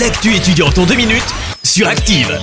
L'actu étudiante en deux minutes sur Active.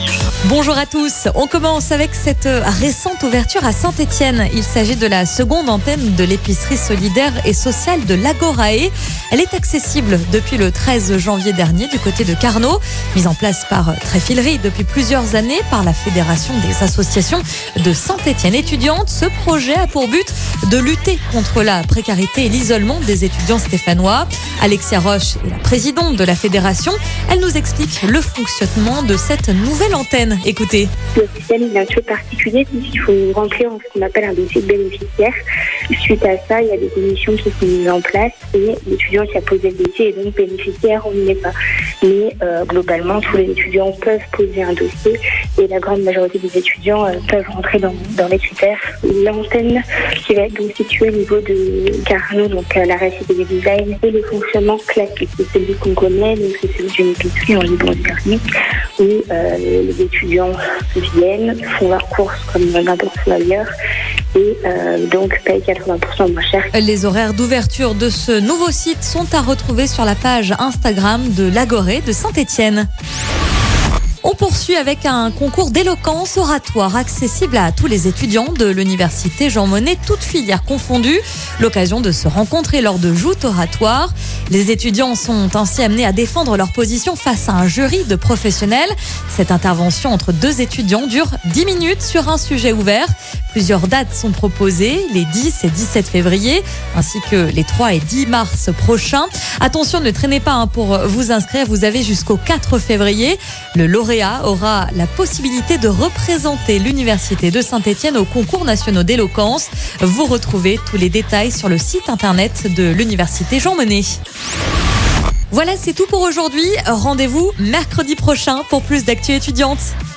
Bonjour à tous. On commence avec cette euh, récente ouverture à Saint-Etienne. Il s'agit de la seconde antenne de l'épicerie solidaire et sociale de l'Agorae. Elle est accessible depuis le 13 janvier dernier du côté de Carnot. Mise en place par Tréfilerie depuis plusieurs années par la Fédération des associations de Saint-Etienne étudiante, ce projet a pour but de lutter contre la précarité et l'isolement des étudiants stéphanois. Alexia Roche est la présidente de la fédération. Elle nous explique le fonctionnement de cette nouvelle antenne. Écoutez. Le système est un peu particulier puisqu'il faut remplir ce qu'on appelle un dossier bénéficiaire. Suite à ça, il y a des commissions qui sont mises en place et l'étudiant qui a posé le dossier est donc bénéficiaire, on n'y est pas. Euh, globalement, tous les étudiants peuvent poser un dossier et la grande majorité des étudiants euh, peuvent rentrer dans, dans les critères. L'antenne qui va être donc située au niveau de Carnot, donc la récité des design et le fonctionnement classique, c'est celui qu'on connaît, donc c'est celui d'une épicerie en libre service où euh, les étudiants viennent, font leurs courses comme n'importe où ailleurs et euh, donc payent 80% moins cher. Les horaires d'ouverture de ce nouveau site sont à retrouver sur la page Instagram de l'Agoré de Saint-Étienne. On poursuit avec un concours d'éloquence oratoire accessible à tous les étudiants de l'université Jean Monnet, toutes filières confondues. L'occasion de se rencontrer lors de joutes oratoires. Les étudiants sont ainsi amenés à défendre leur position face à un jury de professionnels. Cette intervention entre deux étudiants dure 10 minutes sur un sujet ouvert. Plusieurs dates sont proposées, les 10 et 17 février, ainsi que les 3 et 10 mars prochains. Attention, ne traînez pas hein, pour vous inscrire, vous avez jusqu'au 4 février. Le lauréat aura la possibilité de représenter l'Université de Saint-Étienne au concours national d'éloquence. Vous retrouvez tous les détails sur le site internet de l'Université Jean Monnet. Voilà, c'est tout pour aujourd'hui. Rendez-vous mercredi prochain pour plus d'actu étudiantes.